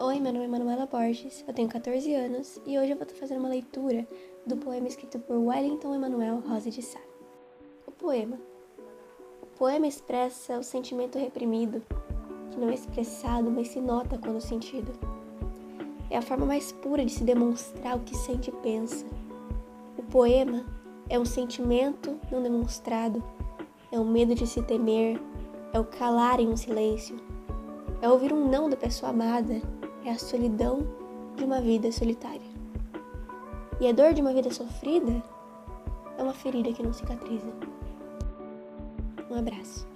Oi, meu nome é Manuela Borges, eu tenho 14 anos e hoje eu vou estar fazendo uma leitura do poema escrito por Wellington Emanuel Rosa de Sá. O poema. O poema expressa o sentimento reprimido, que não é expressado, mas se nota quando sentido. É a forma mais pura de se demonstrar o que sente e pensa. O poema é um sentimento não demonstrado, é o medo de se temer, é o calar em um silêncio, é ouvir um não da pessoa amada é a solidão de uma vida solitária. E a dor de uma vida sofrida é uma ferida que não cicatriza. Um abraço.